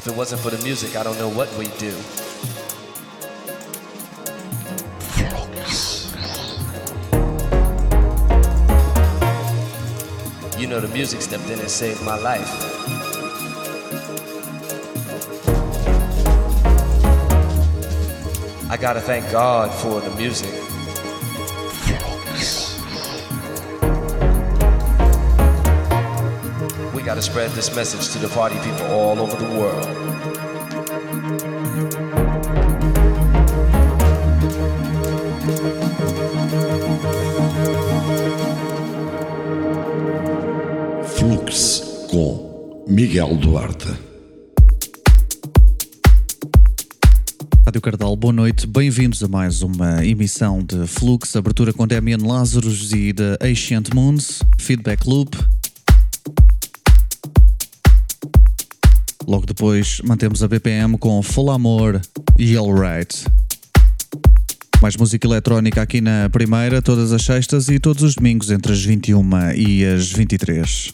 If it wasn't for the music, I don't know what we'd do. You know, the music stepped in and saved my life. I gotta thank God for the music. Gotta spread this message to the party people all over the world. Flux com Miguel Duarte. Rádio Cardal, boa noite, bem-vindos a mais uma emissão de Flux, abertura com Damian Lazarus e The Ancient Moons, Feedback Loop. Logo depois mantemos a BPM com Full Amor e Alright. Mais música eletrónica aqui na primeira, todas as sextas e todos os domingos entre as 21 e as 23.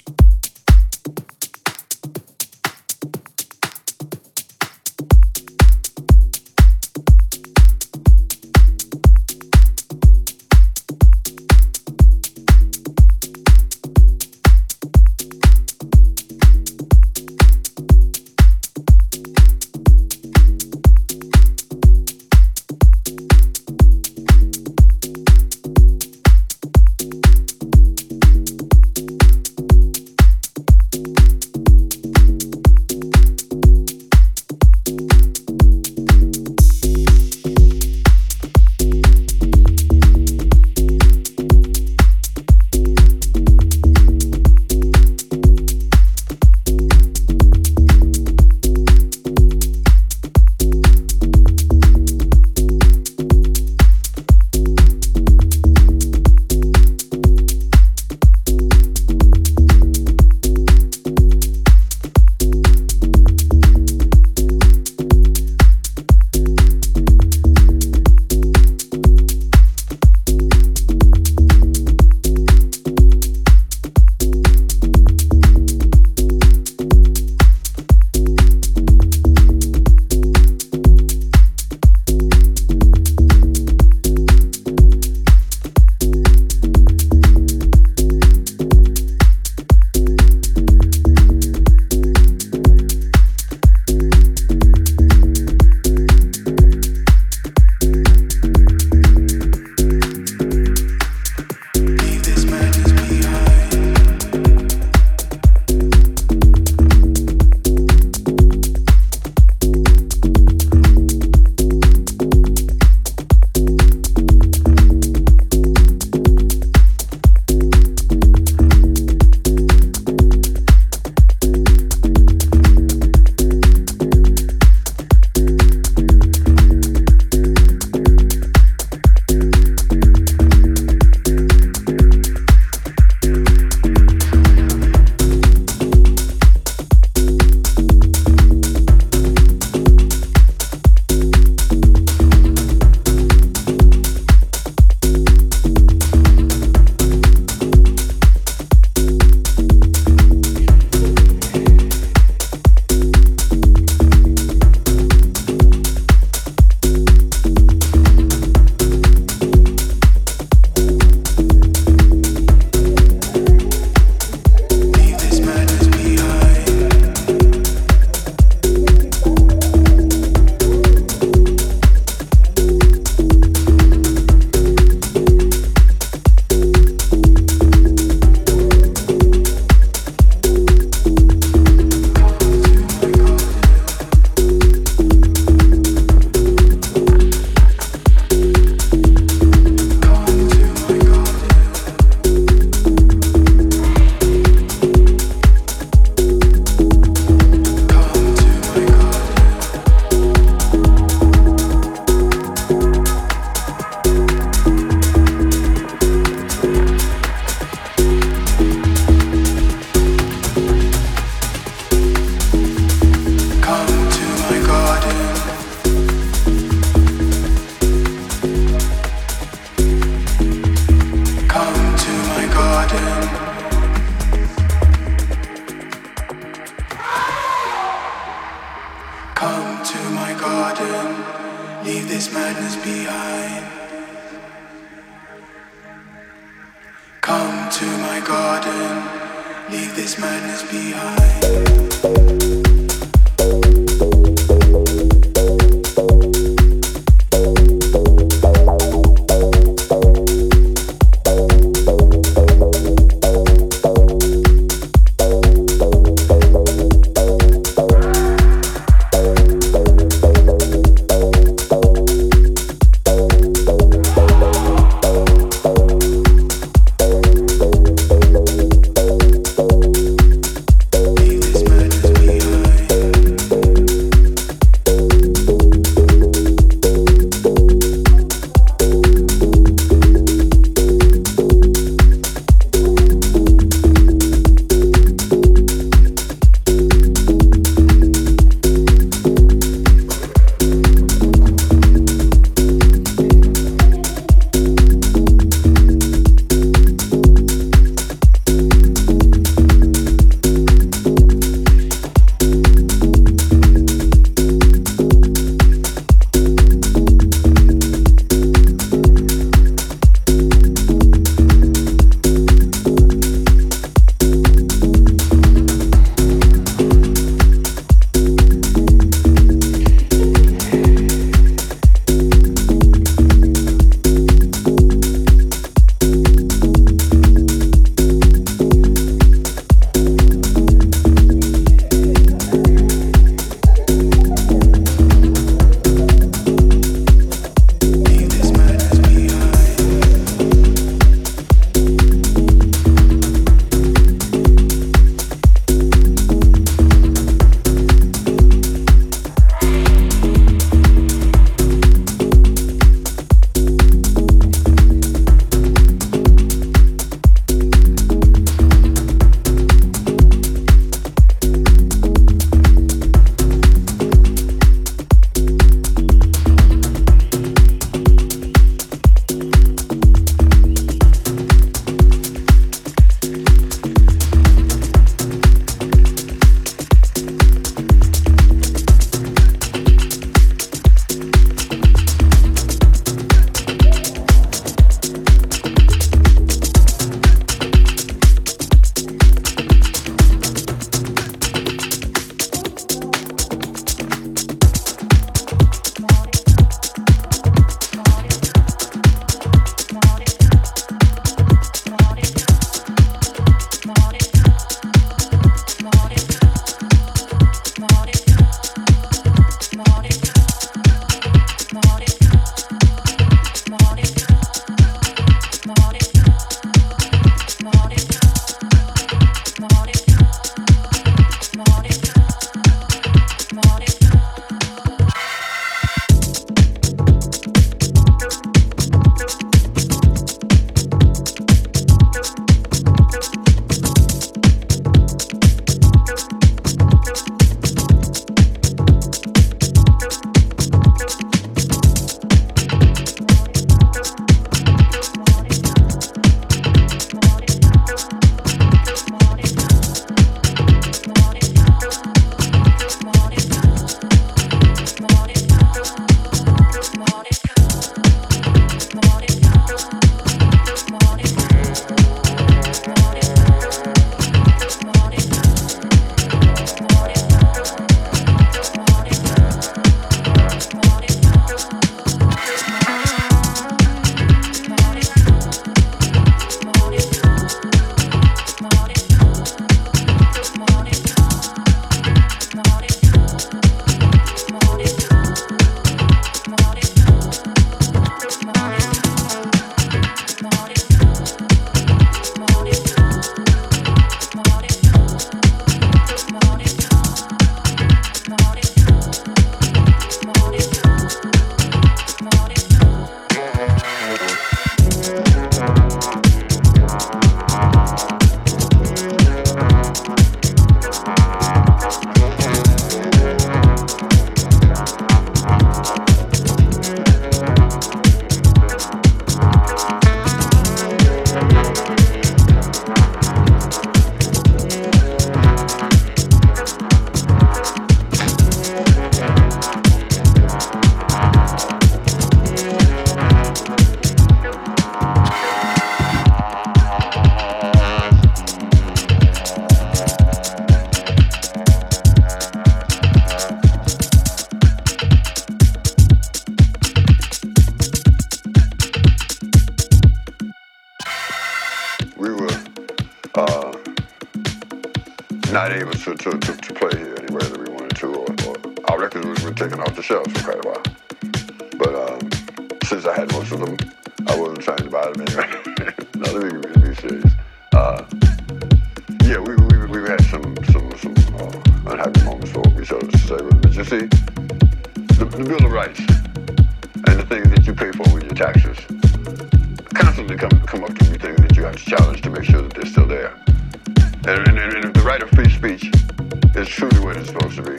Supposed to be,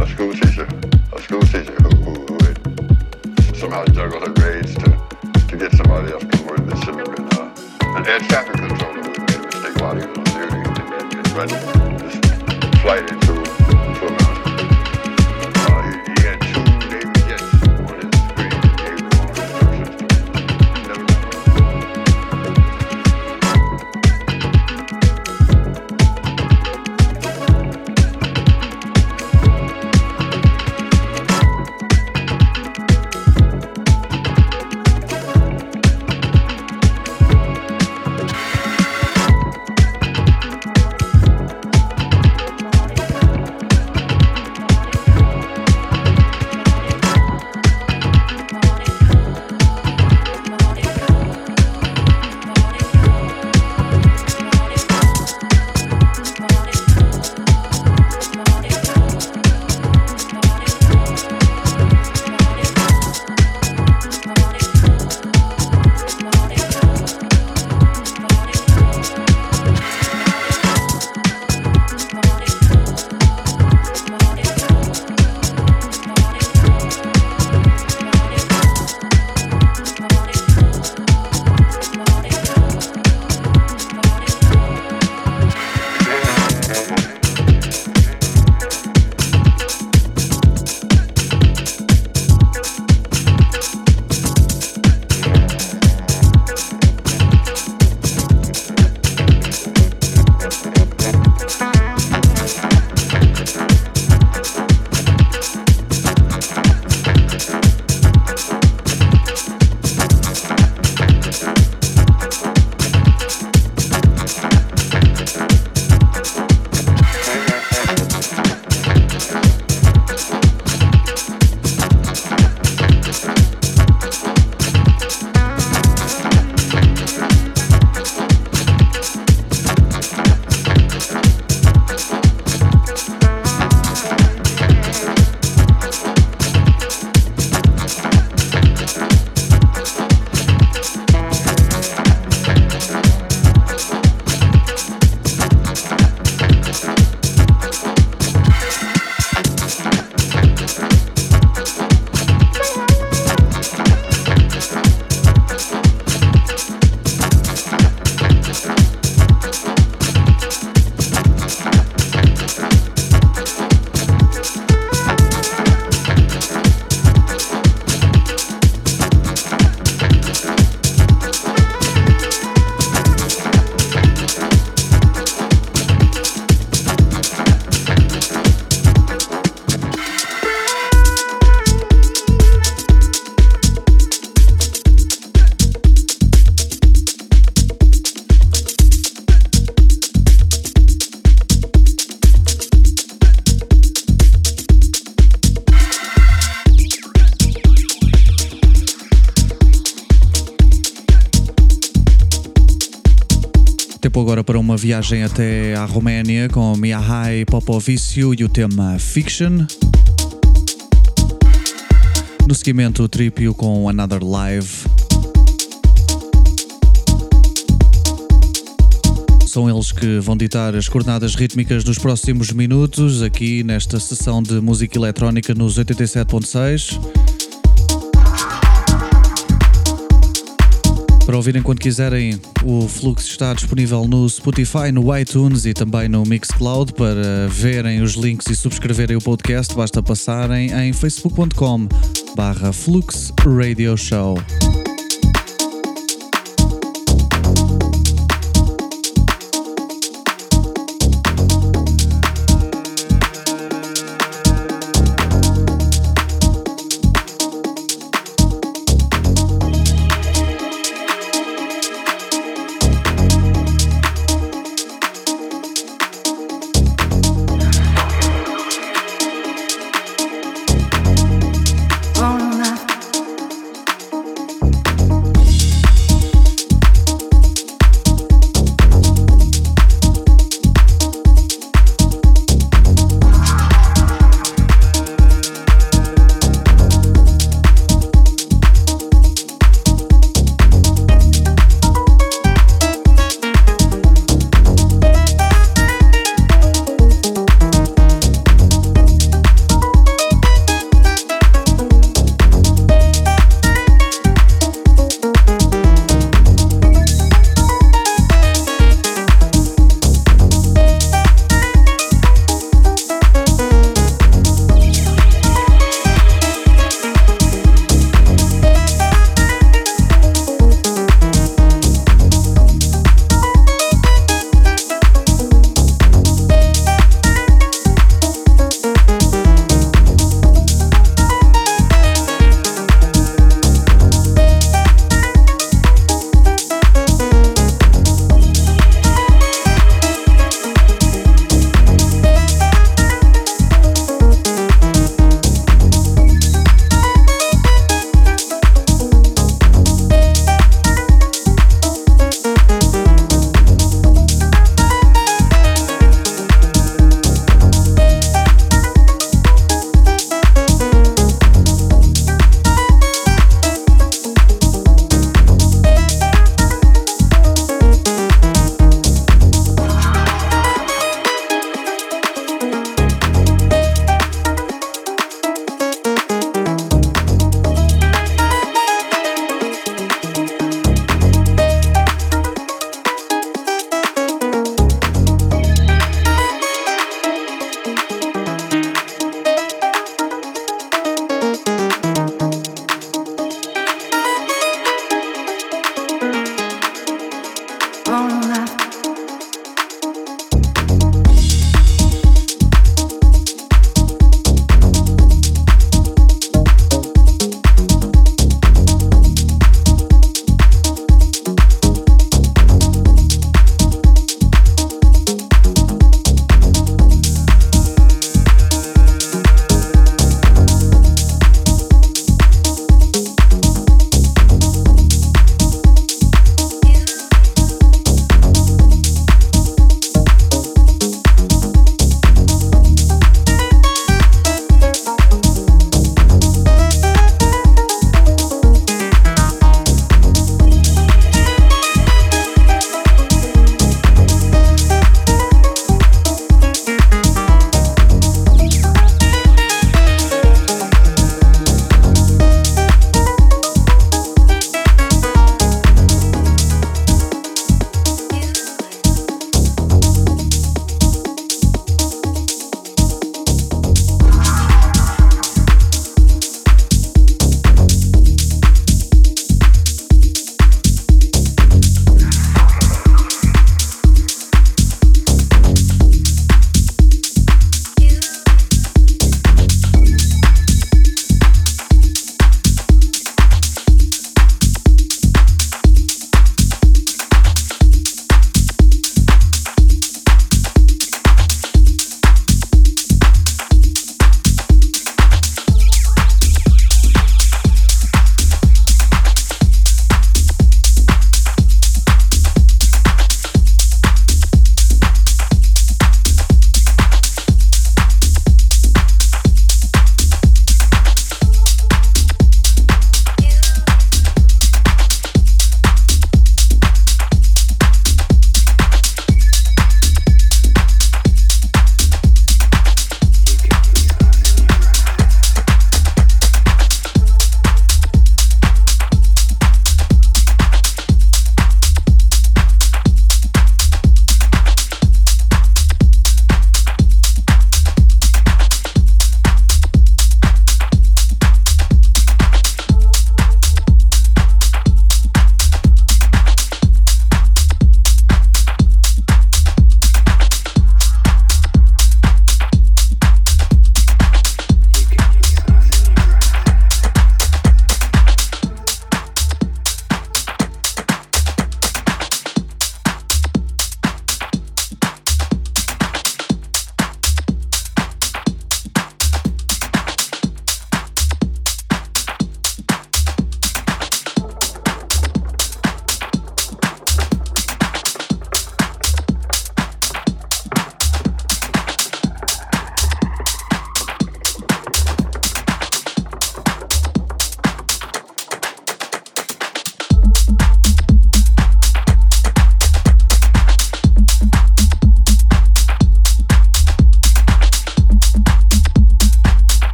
a school teacher, a school teacher who, who, somehow her grades to, to get somebody else an air traffic controller made a mistake while he was on duty and, this flight into, agora para uma viagem até à Roménia com Mihai Popoviciu e o tema Fiction. No seguimento, o Tripio com Another Live. São eles que vão ditar as coordenadas rítmicas nos próximos minutos, aqui nesta sessão de música eletrónica nos 87.6. Para ouvirem quando quiserem, o Fluxo está disponível no Spotify, no iTunes e também no Mixcloud. Para verem os links e subscreverem o podcast, basta passarem em facebook.com barra Radio Show.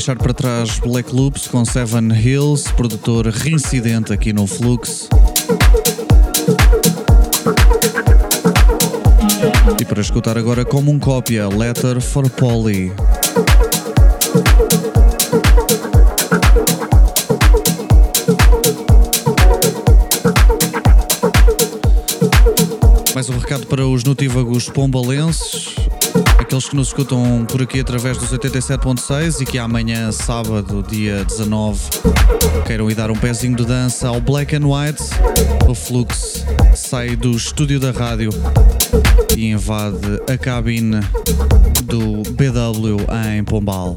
Deixar para trás Black Loops com Seven Hills, produtor reincidente aqui no Flux. E para escutar agora como um cópia, Letter for Polly. Mais um recado para os notívagos pombalenses aqueles que nos escutam por aqui através dos 87.6 e que amanhã, sábado, dia 19, queiram ir dar um pezinho de dança ao Black and White, o Flux sai do estúdio da rádio e invade a cabine do BW em Pombal.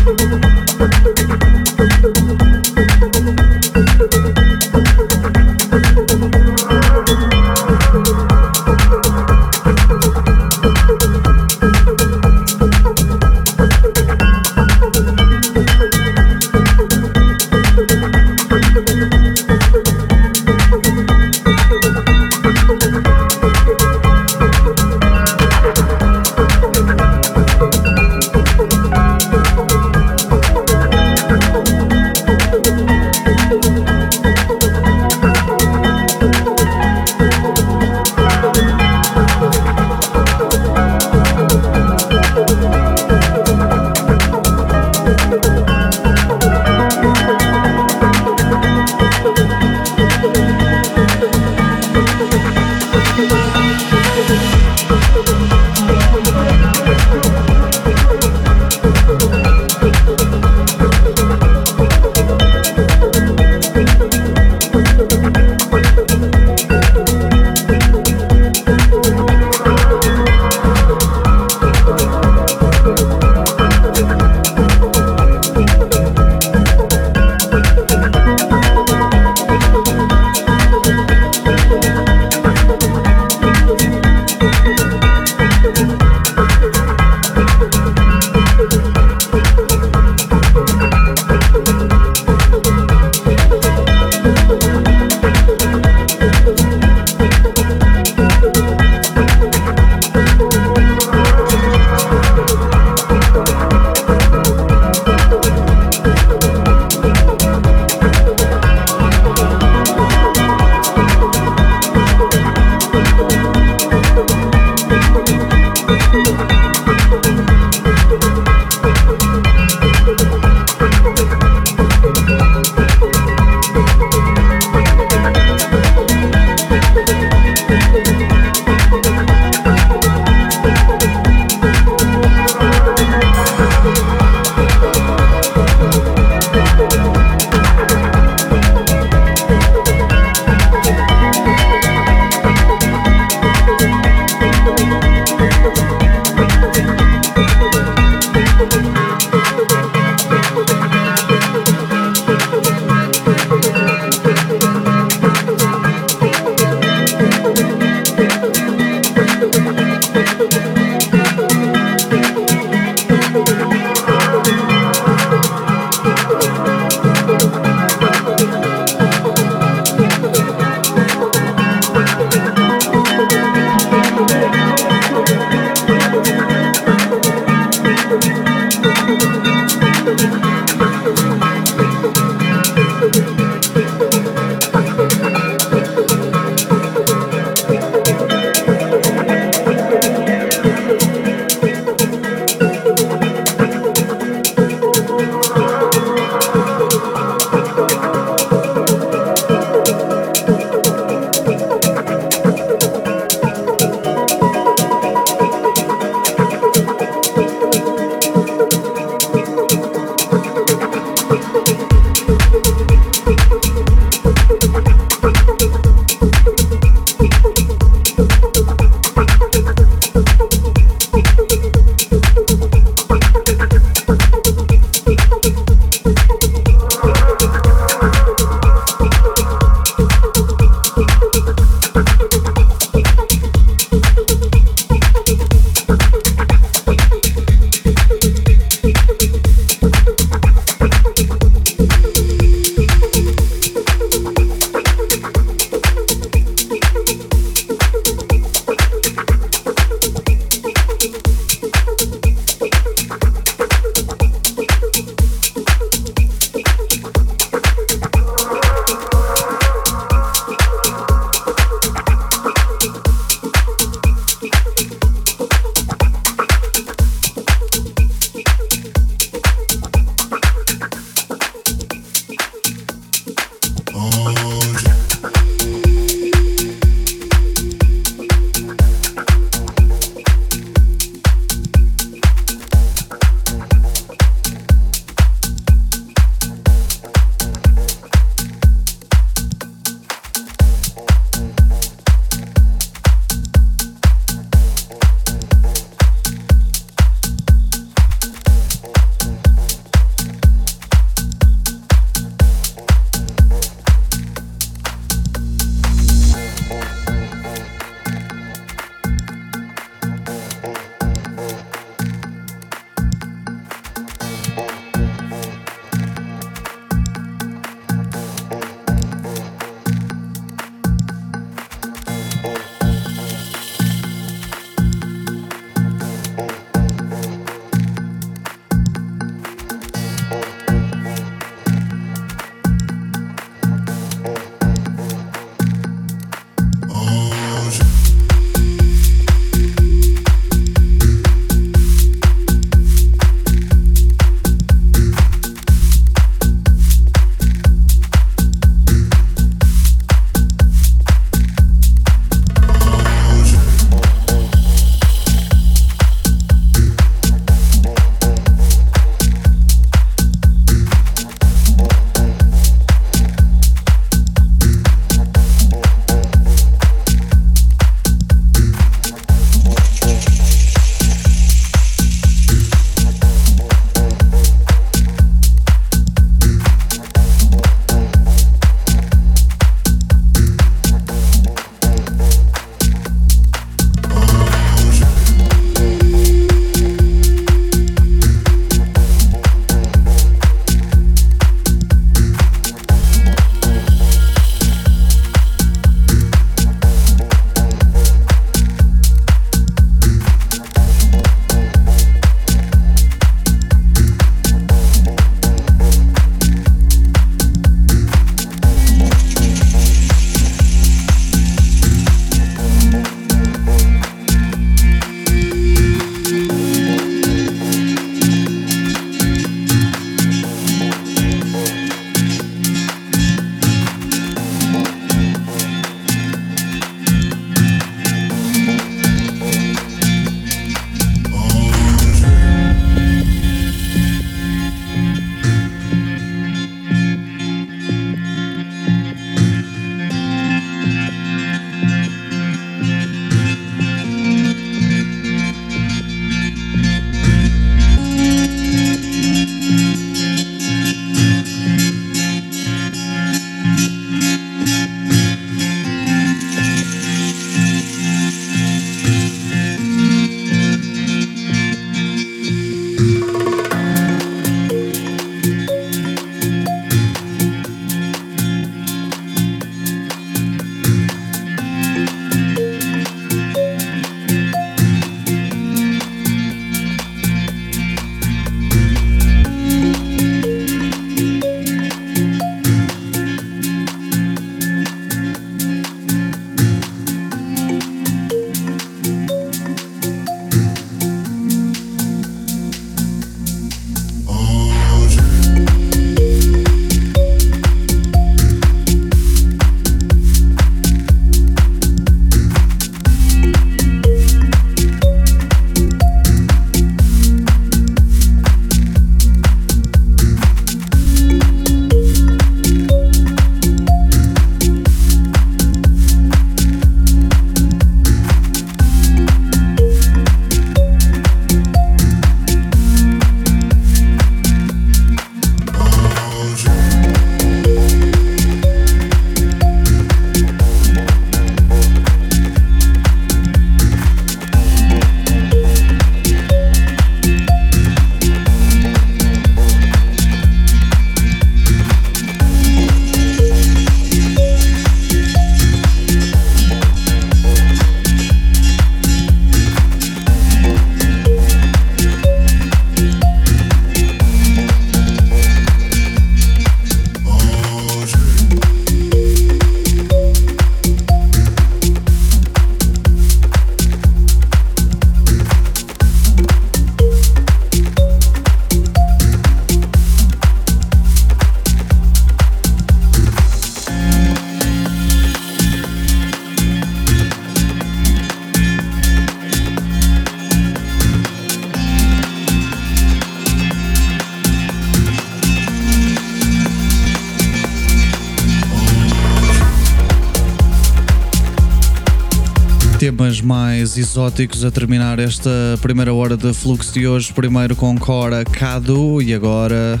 Temas mais exóticos a terminar esta primeira hora de fluxo de hoje. Primeiro com Cora Cadu e agora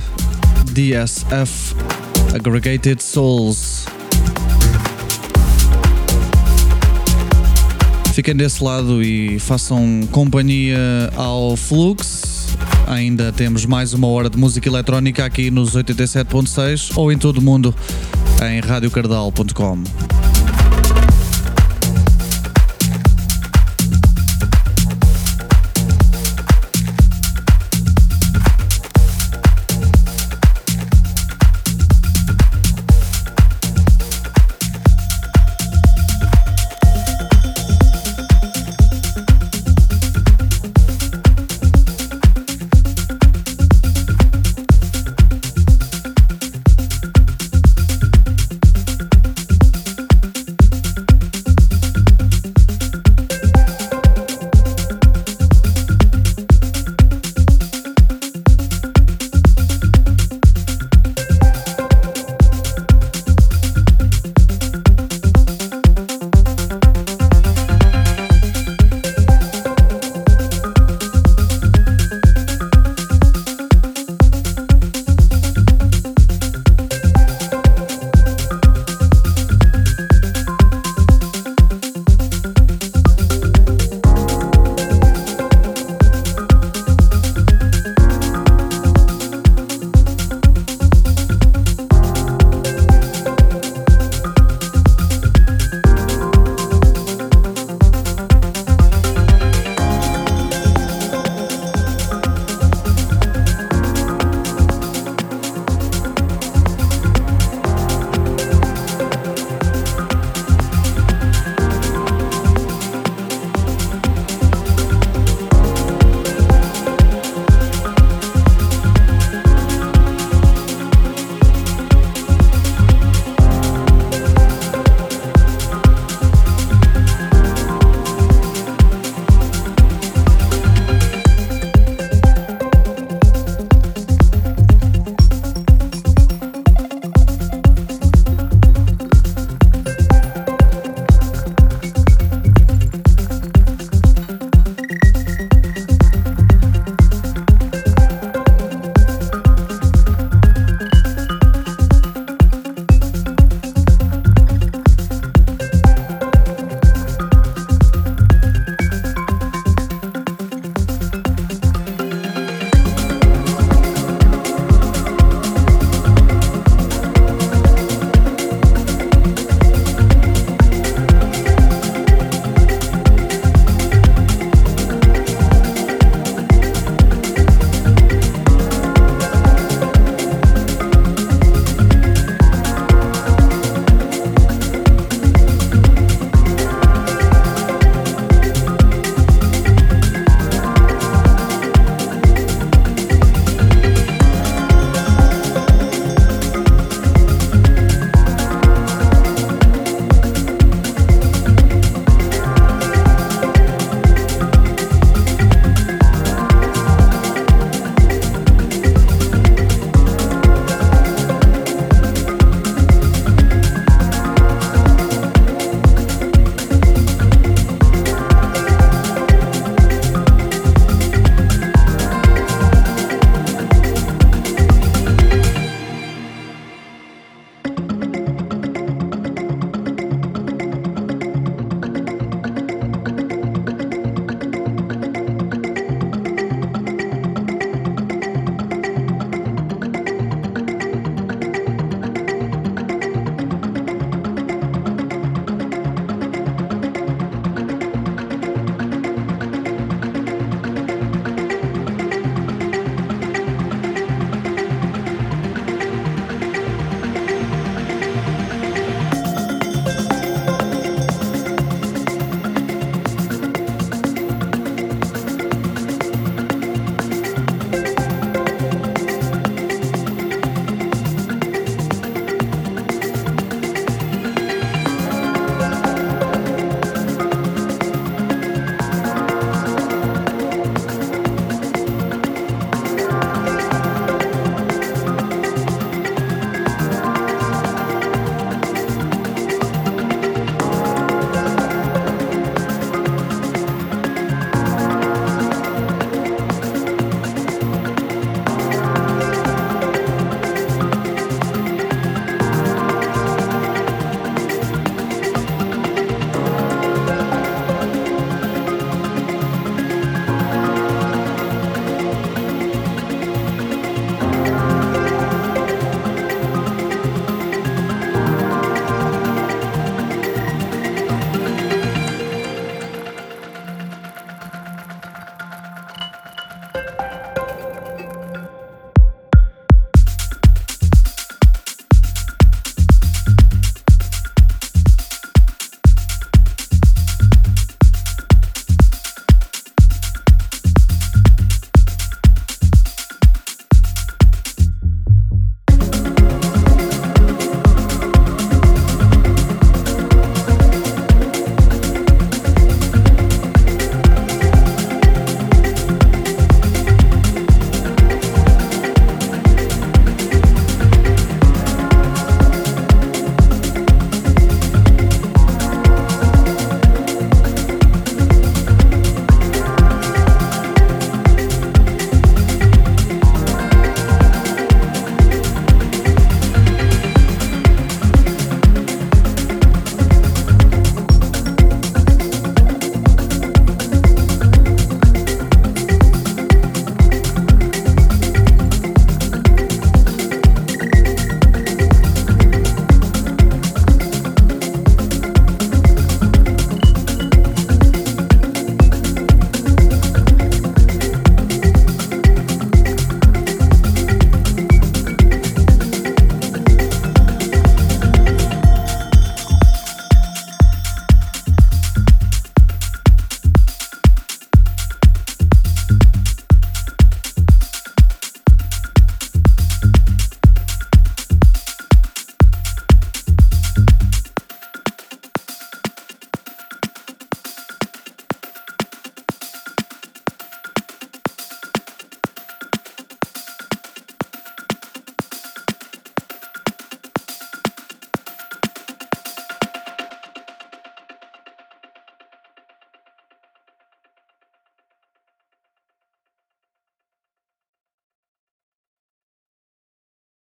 DSF Aggregated Souls. Fiquem desse lado e façam companhia ao Flux. Ainda temos mais uma hora de música eletrónica aqui nos 87.6 ou em todo o mundo em radiocardal.com.